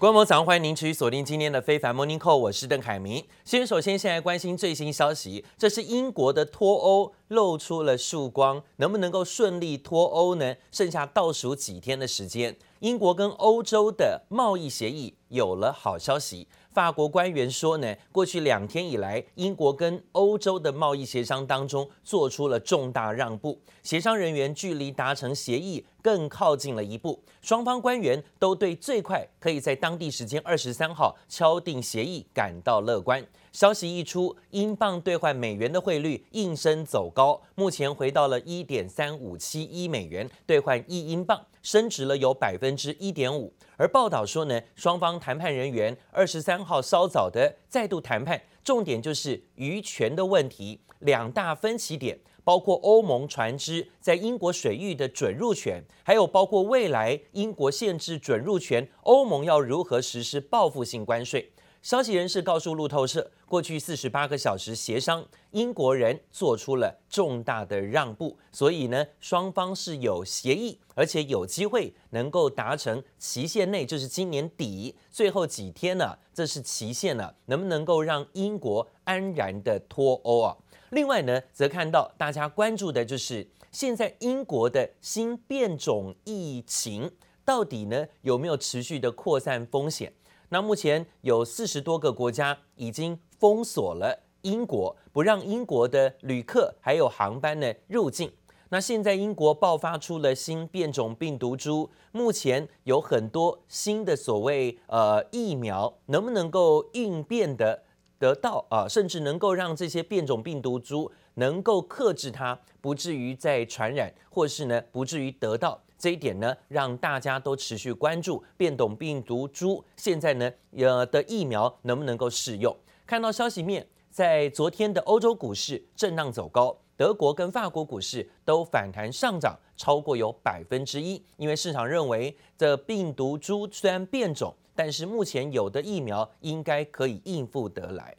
观众早上欢迎您持续锁定今天的非凡 Morning Call，我是邓凯明。先首先先来关心最新消息，这是英国的脱欧露出了曙光，能不能够顺利脱欧呢？剩下倒数几天的时间，英国跟欧洲的贸易协议有了好消息。法国官员说呢，过去两天以来，英国跟欧洲的贸易协商当中做出了重大让步，协商人员距离达成协议更靠近了一步，双方官员都对最快可以在当地时间二十三号敲定协议感到乐观。消息一出，英镑兑换美元的汇率应声走高，目前回到了一点三五七一美元兑换一英镑，升值了有百分之一点五。而报道说呢，双方谈判人员二十三号稍早的再度谈判，重点就是渔权的问题，两大分歧点包括欧盟船只在英国水域的准入权，还有包括未来英国限制准入权，欧盟要如何实施报复性关税。消息人士告诉路透社，过去四十八个小时协商，英国人做出了重大的让步，所以呢，双方是有协议，而且有机会能够达成期限内，就是今年底最后几天呢，这是期限了，能不能够让英国安然的脱欧啊？另外呢，则看到大家关注的就是现在英国的新变种疫情到底呢有没有持续的扩散风险？那目前有四十多个国家已经封锁了英国，不让英国的旅客还有航班呢入境。那现在英国爆发出了新变种病毒株，目前有很多新的所谓呃疫苗，能不能够应变的得到啊？甚至能够让这些变种病毒株能够克制它，不至于再传染，或是呢不至于得到。这一点呢，让大家都持续关注变种病毒株现在呢，呃的疫苗能不能够适用？看到消息面，在昨天的欧洲股市震荡走高，德国跟法国股市都反弹上涨超过有百分之一，因为市场认为这病毒株虽然变种，但是目前有的疫苗应该可以应付得来。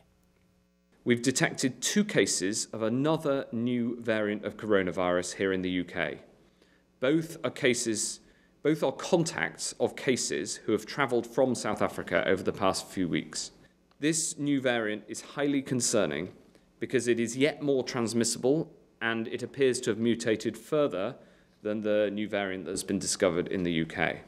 We've detected two cases of another new variant of coronavirus here in the UK. Both are cases, both are contacts of cases who have traveled from South Africa over the past few weeks. This new variant is highly concerning because it is yet more transmissible and it appears to have mutated further than the new variant that's been discovered in the UK.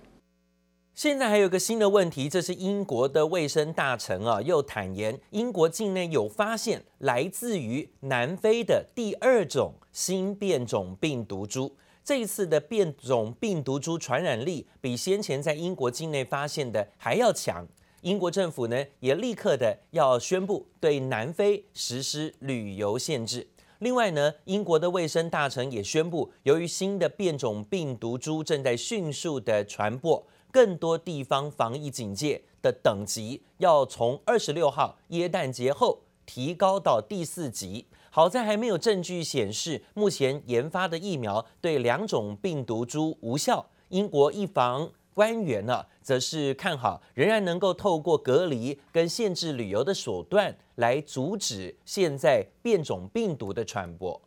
现在还有个新的问题，这是英国的卫生大臣啊，又坦言英国境内有发现来自于南非的第二种新变种病毒株。 这一次的变种病毒株传染力比先前在英国境内发现的还要强。英国政府呢也立刻的要宣布对南非实施旅游限制。另外呢，英国的卫生大臣也宣布，由于新的变种病毒株正在迅速的传播，更多地方防疫警戒的等级要从二十六号耶诞节后提高到第四级。好在还没有证据显示目前研发的疫苗对两种病毒株无效。英国一防官员呢，则是看好仍然能够透过隔离跟限制旅游的手段来阻止现在变种病毒的传播。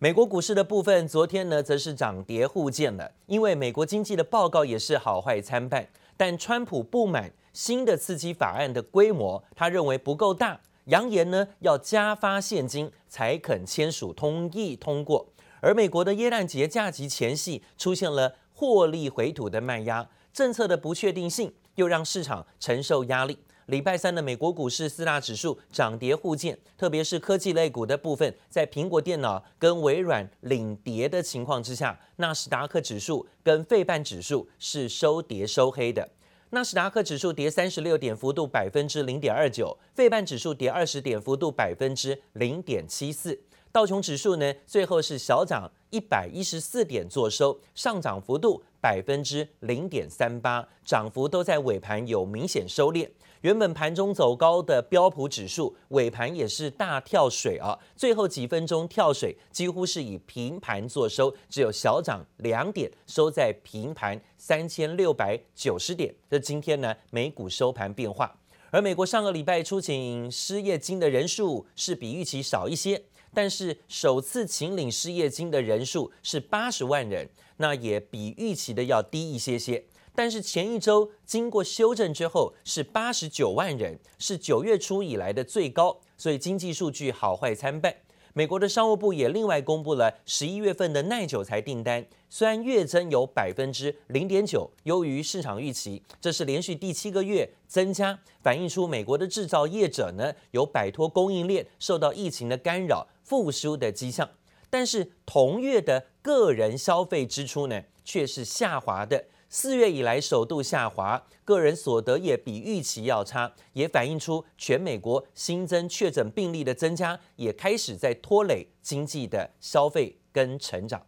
美国股市的部分，昨天呢则是涨跌互见了，因为美国经济的报告也是好坏参半。但川普不满新的刺激法案的规模，他认为不够大。扬言呢要加发现金才肯签署同意通过，而美国的耶诞节假期前夕出现了获利回吐的卖压，政策的不确定性又让市场承受压力。礼拜三的美国股市四大指数涨跌互见，特别是科技类股的部分，在苹果电脑跟微软领跌的情况之下，纳斯达克指数跟费半指数是收跌收黑的。纳斯达克指数跌三十六点，幅度百分之零点二九；费半指数跌二十点，幅度百分之零点七四。道琼指数呢，最后是小涨一百一十四点，作收，上涨幅度百分之零点三八，涨幅都在尾盘有明显收敛。原本盘中走高的标普指数尾盘也是大跳水啊，最后几分钟跳水，几乎是以平盘作收，只有小涨两点，收在平盘三千六百九十点。这今天呢，美股收盘变化，而美国上个礼拜初请失业金的人数是比预期少一些，但是首次请领失业金的人数是八十万人，那也比预期的要低一些些。但是前一周经过修正之后是八十九万人，是九月初以来的最高，所以经济数据好坏参半。美国的商务部也另外公布了十一月份的耐久材订单，虽然月增有百分之零点九，优于市场预期，这是连续第七个月增加，反映出美国的制造业者呢有摆脱供应链受到疫情的干扰复苏的迹象。但是同月的个人消费支出呢却是下滑的。四月以来首度下滑，个人所得也比预期要差，也反映出全美国新增确诊病例的增加，也开始在拖累经济的消费跟成长。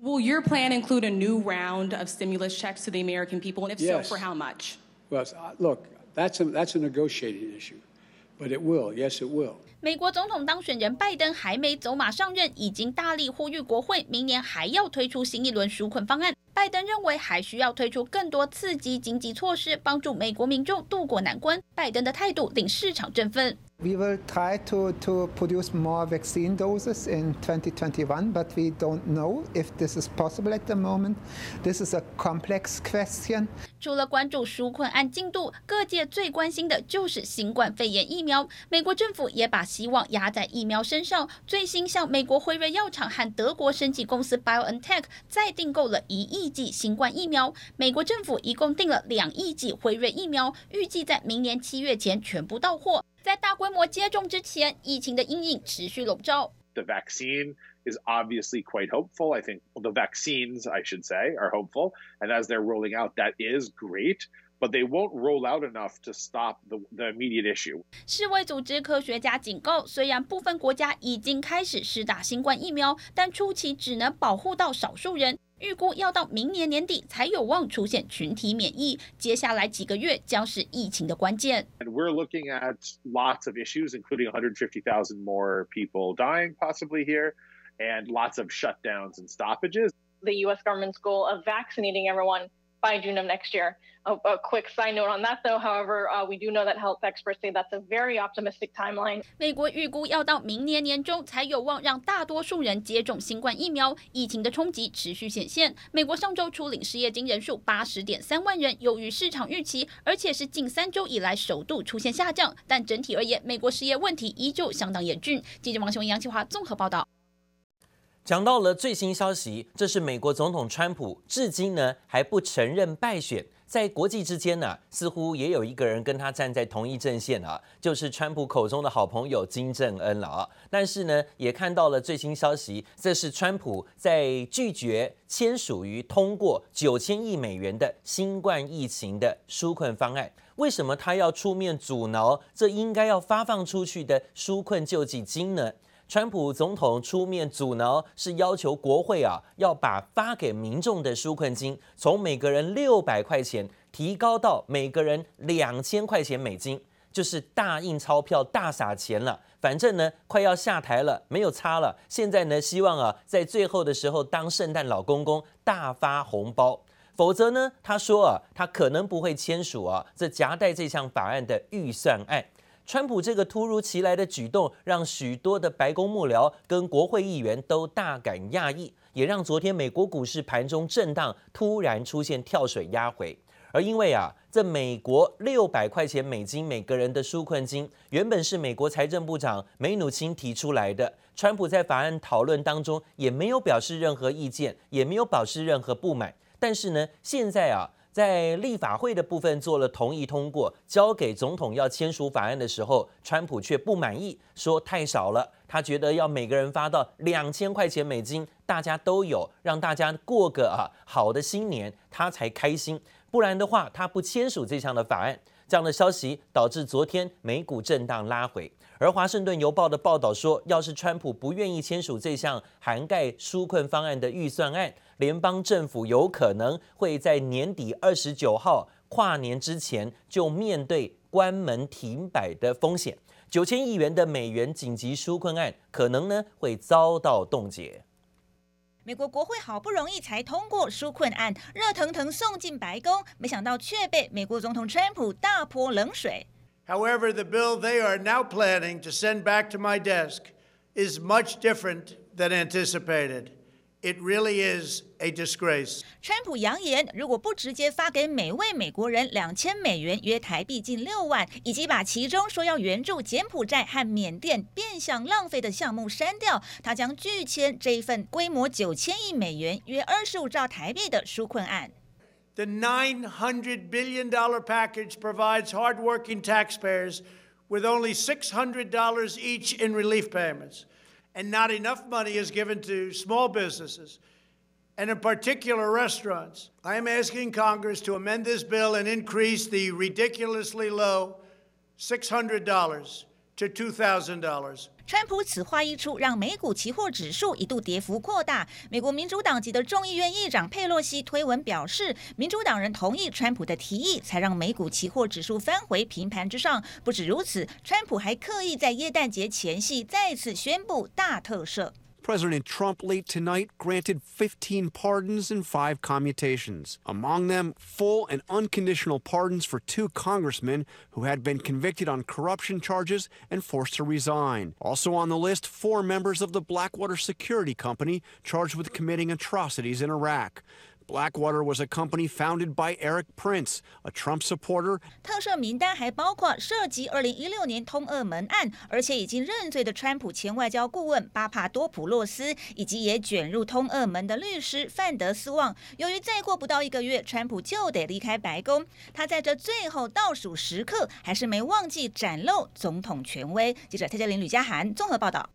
Will your plan include a new round of stimulus checks to the American people, and if so, for how much? Well, look, that's a that's a negotiating issue, but it will. Yes, it will. 美国总统当选人拜登还没走马上任，已经大力呼吁国会明年还要推出新一轮纾困方案。拜登认为还需要推出更多刺激经济措施，帮助美国民众渡过难关。拜登的态度令市场振奋。We will try to to produce more vaccine doses in 2021, but we don't know if this is possible at the moment. This is a complex question. 除了关注纾困案进度，各界最关心的就是新冠肺炎疫苗。美国政府也把希望压在疫苗身上，最新向美国辉瑞药厂和德国生技公司 BioNTech 再订购了一亿剂新冠疫苗。美国政府一共订了两亿剂辉瑞疫苗，预计在明年七月前全部到货。在大规模接种之前，疫情的阴影持续笼罩。The vaccine is obviously quite hopeful. I think the vaccines, I should say, are hopeful. And as they're rolling out, that is great. But they won't roll out enough to stop the the immediate issue. 世卫组织科学家警告，虽然部分国家已经开始施打新冠疫苗，但初期只能保护到少数人。预估要到明年年底才有望出现群体免疫，接下来几个月将是疫情的关键。And we're looking at lots of issues, including 150,000 more people dying possibly here, and lots of shutdowns and stoppages. The U.S. government's goal of vaccinating everyone by June of next year. A, a quick side note on that, though, however, uh, we do know that health experts say that's a very optimistic timeline. 美国预估要到明年年中才有望让大多数人接种新冠疫苗，疫情的冲击持续显现。美国上周初领失业金人数八十点三万人，优于市场预期，而且是近三周以来首度出现下降。但整体而言，美国失业问题依旧相当严峻。记者王雄、杨启华综合报道。讲到了最新消息，这是美国总统川普至今呢还不承认败选，在国际之间呢似乎也有一个人跟他站在同一阵线啊，就是川普口中的好朋友金正恩了啊。但是呢也看到了最新消息，这是川普在拒绝签署于通过九千亿美元的新冠疫情的纾困方案。为什么他要出面阻挠这应该要发放出去的纾困救济金呢？川普总统出面阻挠，是要求国会啊要把发给民众的纾困金从每个人六百块钱提高到每个人两千块钱美金，就是大印钞票、大撒钱了。反正呢，快要下台了，没有差了。现在呢，希望啊在最后的时候当圣诞老公公，大发红包。否则呢，他说啊，他可能不会签署啊这夹带这项法案的预算案。川普这个突如其来的举动，让许多的白宫幕僚跟国会议员都大感讶异，也让昨天美国股市盘中震荡，突然出现跳水压回。而因为啊，这美国六百块钱美金每个人的纾困金，原本是美国财政部长梅努钦提出来的，川普在法案讨论当中也没有表示任何意见，也没有表示任何不满。但是呢，现在啊。在立法会的部分做了同意通过，交给总统要签署法案的时候，川普却不满意，说太少了。他觉得要每个人发到两千块钱美金，大家都有，让大家过个啊好的新年，他才开心。不然的话，他不签署这项的法案。这样的消息导致昨天美股震荡拉回。而华盛顿邮报的报道说，要是川普不愿意签署这项涵盖纾困方案的预算案，联邦政府有可能会在年底二十九号跨年之前就面对关门停摆的风险。九千亿元的美元紧急纾困案可能呢会遭到冻结。美国国会好不容易才通过纾困案，热腾腾送进白宫，没想到却被美国总统川普大泼冷水。However, the bill they are now planning to send back to my desk is much different than anticipated. It really is a disgrace. 川普扬言，如果不直接发给每位美国人两千美元（约台币近六万），以及把其中说要援助柬埔寨和缅甸变相浪费的项目删掉，他将拒签这一份规模九千亿美元（约二十五兆台币）的纾困案。The $900 billion package provides hardworking taxpayers with only $600 each in relief payments. and not enough money is given to small businesses, and in particular restaurants. I am asking Congress to amend this bill and increase the ridiculously low $600 to $2,000. 川普此话一出，让美股期货指数一度跌幅扩大。美国民主党籍的众议院议长佩洛西推文表示，民主党人同意川普的提议，才让美股期货指数翻回平盘之上。不止如此，川普还刻意在耶诞节前夕再次宣布大特赦。President Trump late tonight granted 15 pardons and five commutations. Among them, full and unconditional pardons for two congressmen who had been convicted on corruption charges and forced to resign. Also on the list, four members of the Blackwater Security Company charged with committing atrocities in Iraq. Blackwater was a company founded by Eric Prince, a Trump supporter. 特赦名单还包括涉及2016年通俄门案，而且已经认罪的川普前外交顾问巴帕多普洛斯，以及也卷入通俄门的律师范德斯旺。由于再过不到一个月，川普就得离开白宫，他在这最后倒数时刻，还是没忘记展露总统权威。记者蔡嘉玲、吕家涵综合报道。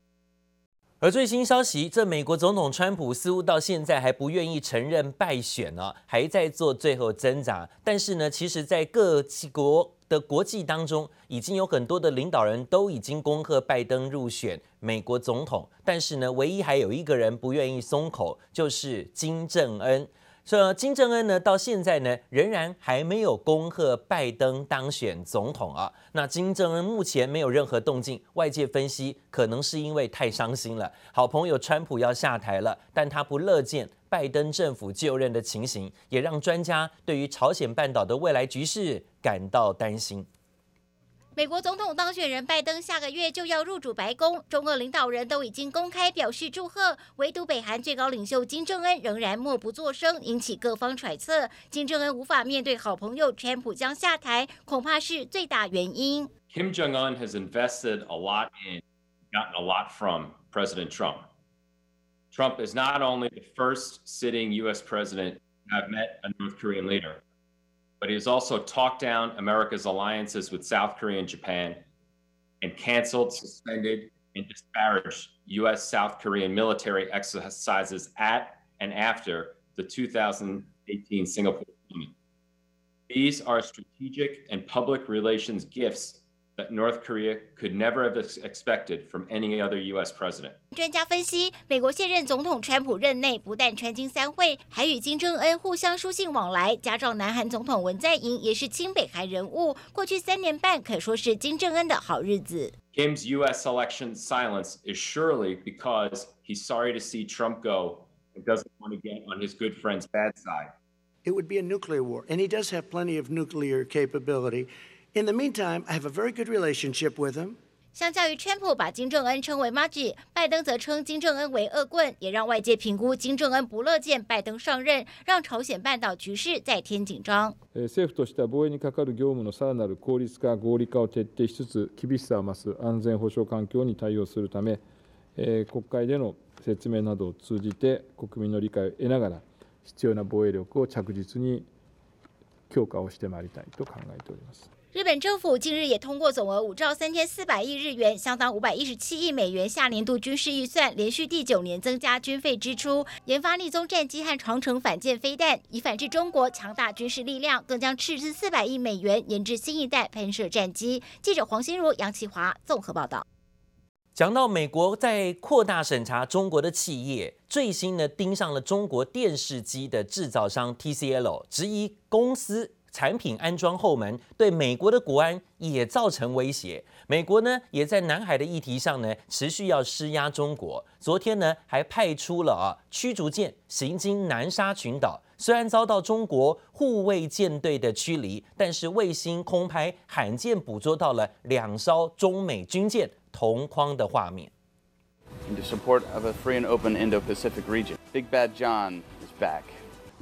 而最新消息，这美国总统川普似乎到现在还不愿意承认败选呢，还在做最后挣扎。但是呢，其实，在各国的国际当中，已经有很多的领导人都已经恭贺拜登入选美国总统。但是呢，唯一还有一个人不愿意松口，就是金正恩。说金正恩呢，到现在呢，仍然还没有恭贺拜登当选总统啊。那金正恩目前没有任何动静，外界分析可能是因为太伤心了，好朋友川普要下台了，但他不乐见拜登政府就任的情形，也让专家对于朝鲜半岛的未来局势感到担心。美国总统当选人拜登下个月就要入主白宫，中俄领导人都已经公开表示祝贺，唯独北韩最高领袖金正恩仍然默不作声，引起各方揣测。金正恩无法面对好朋友川普将下台，恐怕是最大原因。Kim Jong Un has invested a lot in, gotten a lot from President Trump. Trump is not only the first sitting U.S. president to have met a North Korean leader. but he has also talked down America's alliances with South Korea and Japan and canceled, suspended, and disparaged U.S. South Korean military exercises at and after the 2018 Singapore summit. These are strategic and public relations gifts that North Korea could never have expected from any other U.S. president. 专家分析，美国现任总统川普任内不但川金三会，还与金正恩互相书信往来，加上南韩总统文在寅也是亲北韩人物，过去三年半可说是金正恩的好日子。Kim's U.S. election silence is surely because he's sorry to see Trump go and doesn't want to get on his good friend's bad side. It would be a nuclear war, and he does have plenty of nuclear capability. In the meantime, I have a very good relationship with him. 相较于川普把金正恩称为麻吉，拜登则称金正恩为恶棍，也让外界评估金正恩不乐见拜登上任，让朝鲜半岛局势再添紧张。政府としては防卫に系る业务のさらなる効率化、合理化を彻底しつつ、厳しさを増す安全保障环境に対応するため、国会での说明などを通じて国民の理解を得ながら、必要な防卫力を着実に强化をしてまいりたいと考えております。日本政府近日也通过总额五兆三千四百亿日元，相当五百一十七亿美元下年度军事预算，连续第九年增加军费支出，研发立宗战机和长程反舰飞弹，以反制中国强大军事力量，更将斥资四百亿美元研制新一代喷射战机。记者黄心如、杨启华综合报道。 讲到美国在扩大审查中国的企业，最新呢盯上了中国电视机的制造商 TCL，质疑公司。产品安装后门，对美国的国安也造成威胁。美国呢，也在南海的议题上呢，持续要施压中国。昨天呢，还派出了啊驱逐舰行经南沙群岛，虽然遭到中国护卫舰队的驱离，但是卫星空拍罕见捕捉到了两艘中美军舰同框的画面。In support of a free and open Indo-Pacific region. Big Bad John is back.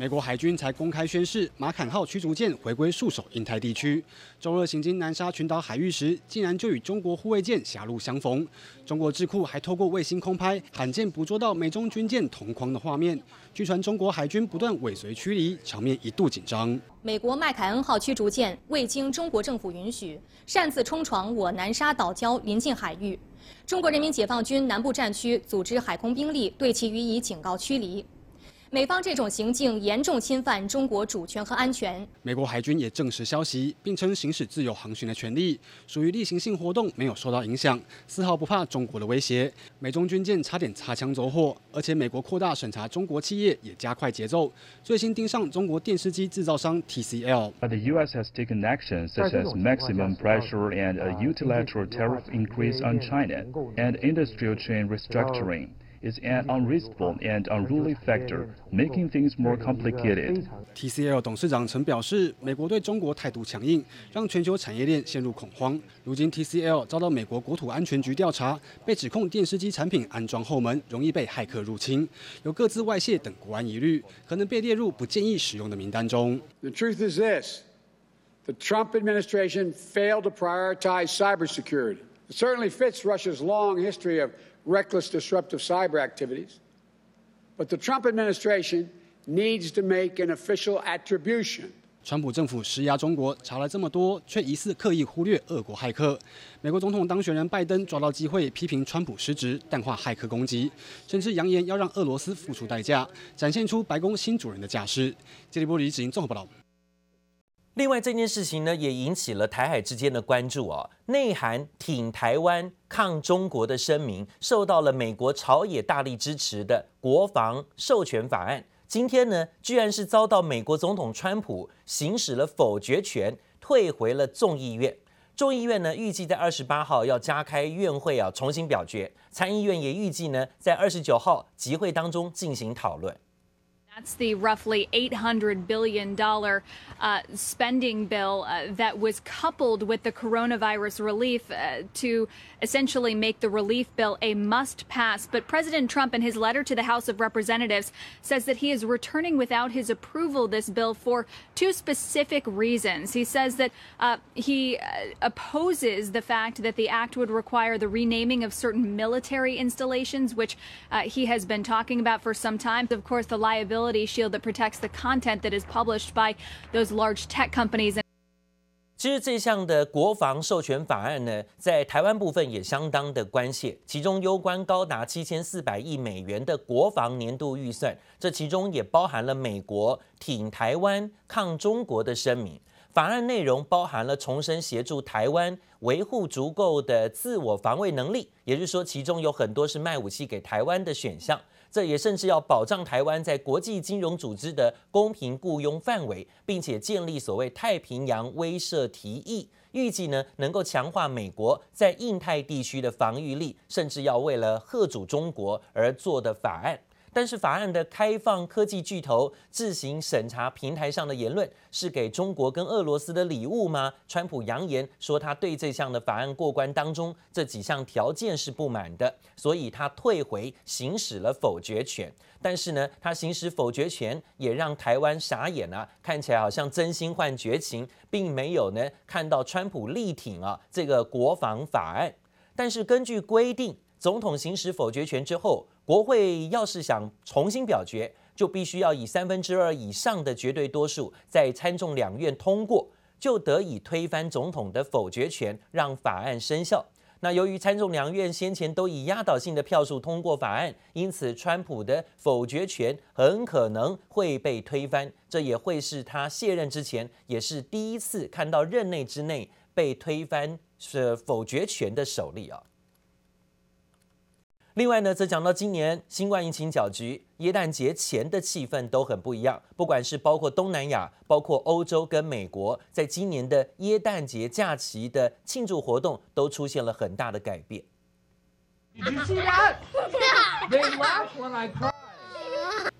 美国海军才公开宣示，马坎号驱逐舰回归戍守印太地区。周二行经南沙群岛海域时，竟然就与中国护卫舰狭路相逢。中国智库还透过卫星空拍，罕见捕捉到美中军舰同框的画面。据传中国海军不断尾随驱离，场面一度紧张。美国麦凯恩号驱逐舰未经中国政府允许，擅自冲闯我南沙岛礁临近海域。中国人民解放军南部战区组织海空兵力对其予以警告驱离。美方这种行径严重侵犯中国主权和安全。美国海军也证实消息，并称行使自由航行的权利属于例行性活动，没有受到影响，丝毫不怕中国的威胁。美中军舰差点擦枪走火，而且美国扩大审查中国企业也加快节奏，最新盯上中国电视机制造商 TCL。But the U.S. has taken action such as maximum pressure and a unilateral tariff increase on China and industrial chain restructuring. Is an unreasonable and unruly factor, making things more complicated. TCL 董事长曾表示，美国对中国态度强硬，让全球产业链陷入恐慌。如今 TCL 遭到美国国土安全局调查，被指控电视机产品安装后门，容易被骇客入侵，有各自外泄等国安疑虑，可能被列入不建议使用的名单中。The truth is this: the Trump administration failed to prioritize cybersecurity. It certainly fits Russia's long history of reckless disruptive cyber activities. But the Trump administration needs to make an official attribution. 川普政府施压中国，查了这么多，却疑似刻意忽略俄国骇客。美国总统当选人拜登抓到机会批评川普失职，淡化骇客攻击，甚至扬言要让俄罗斯付出代价，展现出白宫新主人的架势。杰里波里执行综合报道。另外这件事情呢，也引起了台海之间的关注哦。内含挺台湾、抗中国的声明，受到了美国朝野大力支持的国防授权法案，今天呢，居然是遭到美国总统川普行使了否决权，退回了众议院。众议院呢，预计在二十八号要加开院会啊，重新表决。参议院也预计呢，在二十九号集会当中进行讨论。That's the roughly $800 billion uh, spending bill uh, that was coupled with the coronavirus relief uh, to essentially make the relief bill a must pass. But President Trump, in his letter to the House of Representatives, says that he is returning without his approval this bill for two specific reasons. He says that uh, he uh, opposes the fact that the act would require the renaming of certain military installations, which uh, he has been talking about for some time. Of course, the liability shield that protects the content that is published by those large tech companies. 其实这项的国防授权法案呢，在台湾部分也相当的关切，其中攸关高达七千四百亿美元的国防年度预算，这其中也包含了美国挺台湾、抗中国的声明。法案内容包含了重申协助台湾维护足够的自我防卫能力，也就是说，其中有很多是卖武器给台湾的选项。这也甚至要保障台湾在国际金融组织的公平雇佣范围，并且建立所谓太平洋威慑提议，预计呢能够强化美国在印太地区的防御力，甚至要为了吓阻中国而做的法案。但是法案的开放科技巨头自行审查平台上的言论是给中国跟俄罗斯的礼物吗？川普扬言说他对这项的法案过关当中这几项条件是不满的，所以他退回行使了否决权。但是呢，他行使否决权也让台湾傻眼啊，看起来好像真心换绝情，并没有呢看到川普力挺啊这个国防法案。但是根据规定，总统行使否决权之后，国会要是想重新表决，就必须要以三分之二以上的绝对多数在参众两院通过，就得以推翻总统的否决权，让法案生效。那由于参众两院先前都以压倒性的票数通过法案，因此川普的否决权很可能会被推翻。这也会是他卸任之前，也是第一次看到任内之内被推翻是否决权的首例啊。另外呢，则讲到今年新冠疫情搅局，耶诞节前的气氛都很不一样。不管是包括东南亚、包括欧洲跟美国，在今年的耶诞节假期的庆祝活动，都出现了很大的改变。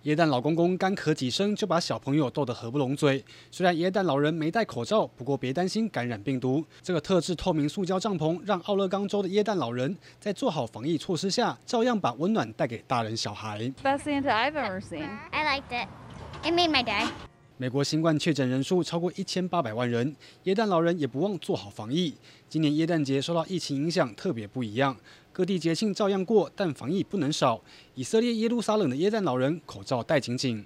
耶诞老公公干咳几声就把小朋友逗得合不拢嘴。虽然耶诞老人没戴口罩，不过别担心感染病毒。这个特制透明塑胶帐篷，让奥勒冈州的耶诞老人在做好防疫措施下，照样把温暖带给大人小孩。Best Santa I've ever seen. I liked it. It made my day. 美国新冠确诊人数超过一千八百万人，耶诞老人也不忘做好防疫。今年耶诞节受到疫情影响，特别不一样。各地节庆照样过，但防疫不能少。以色列耶路撒冷的耶诞老人口罩戴紧紧。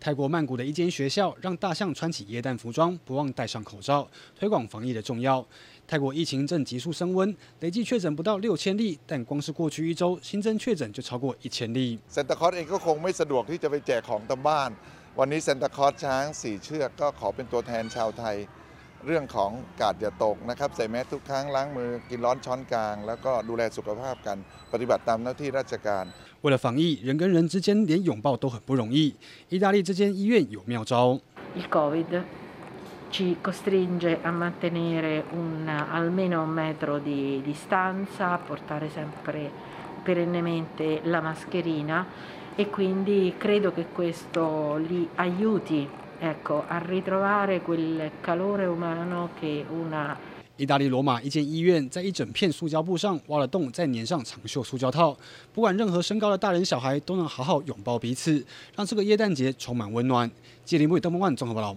泰国曼谷的一间学校让大象穿起耶诞服装，不忘戴上口罩，推广防疫的重要。泰国疫情正急速升温，累计确诊不到六千例，但光是过去一周新增确诊就超过一千例。เรื่องของกาดอย่าตกนะครับใส่แมสทุกครั้งล้างมือกินร้อนช้อนกลางแล้วก็ดูแลสุขภาพกันปฏิบัติตามหน้าที่ราชการ为了防疫，人跟人之间连拥抱都很不容易。意大利这间医院有妙招。Il Covid ci costringe a mantenere un almeno un metro di distanza, portare sempre perennemente la mascherina e quindi credo che questo li aiuti Ecco, a ritrovare quel calore umano che una 意大利罗马一间医院在一整片塑胶布上挖了洞，再粘上长袖塑胶套，不管任何身高的大人小孩都能好好拥抱彼此，让这个耶诞节充满温暖。吉林卫东方万综合报道。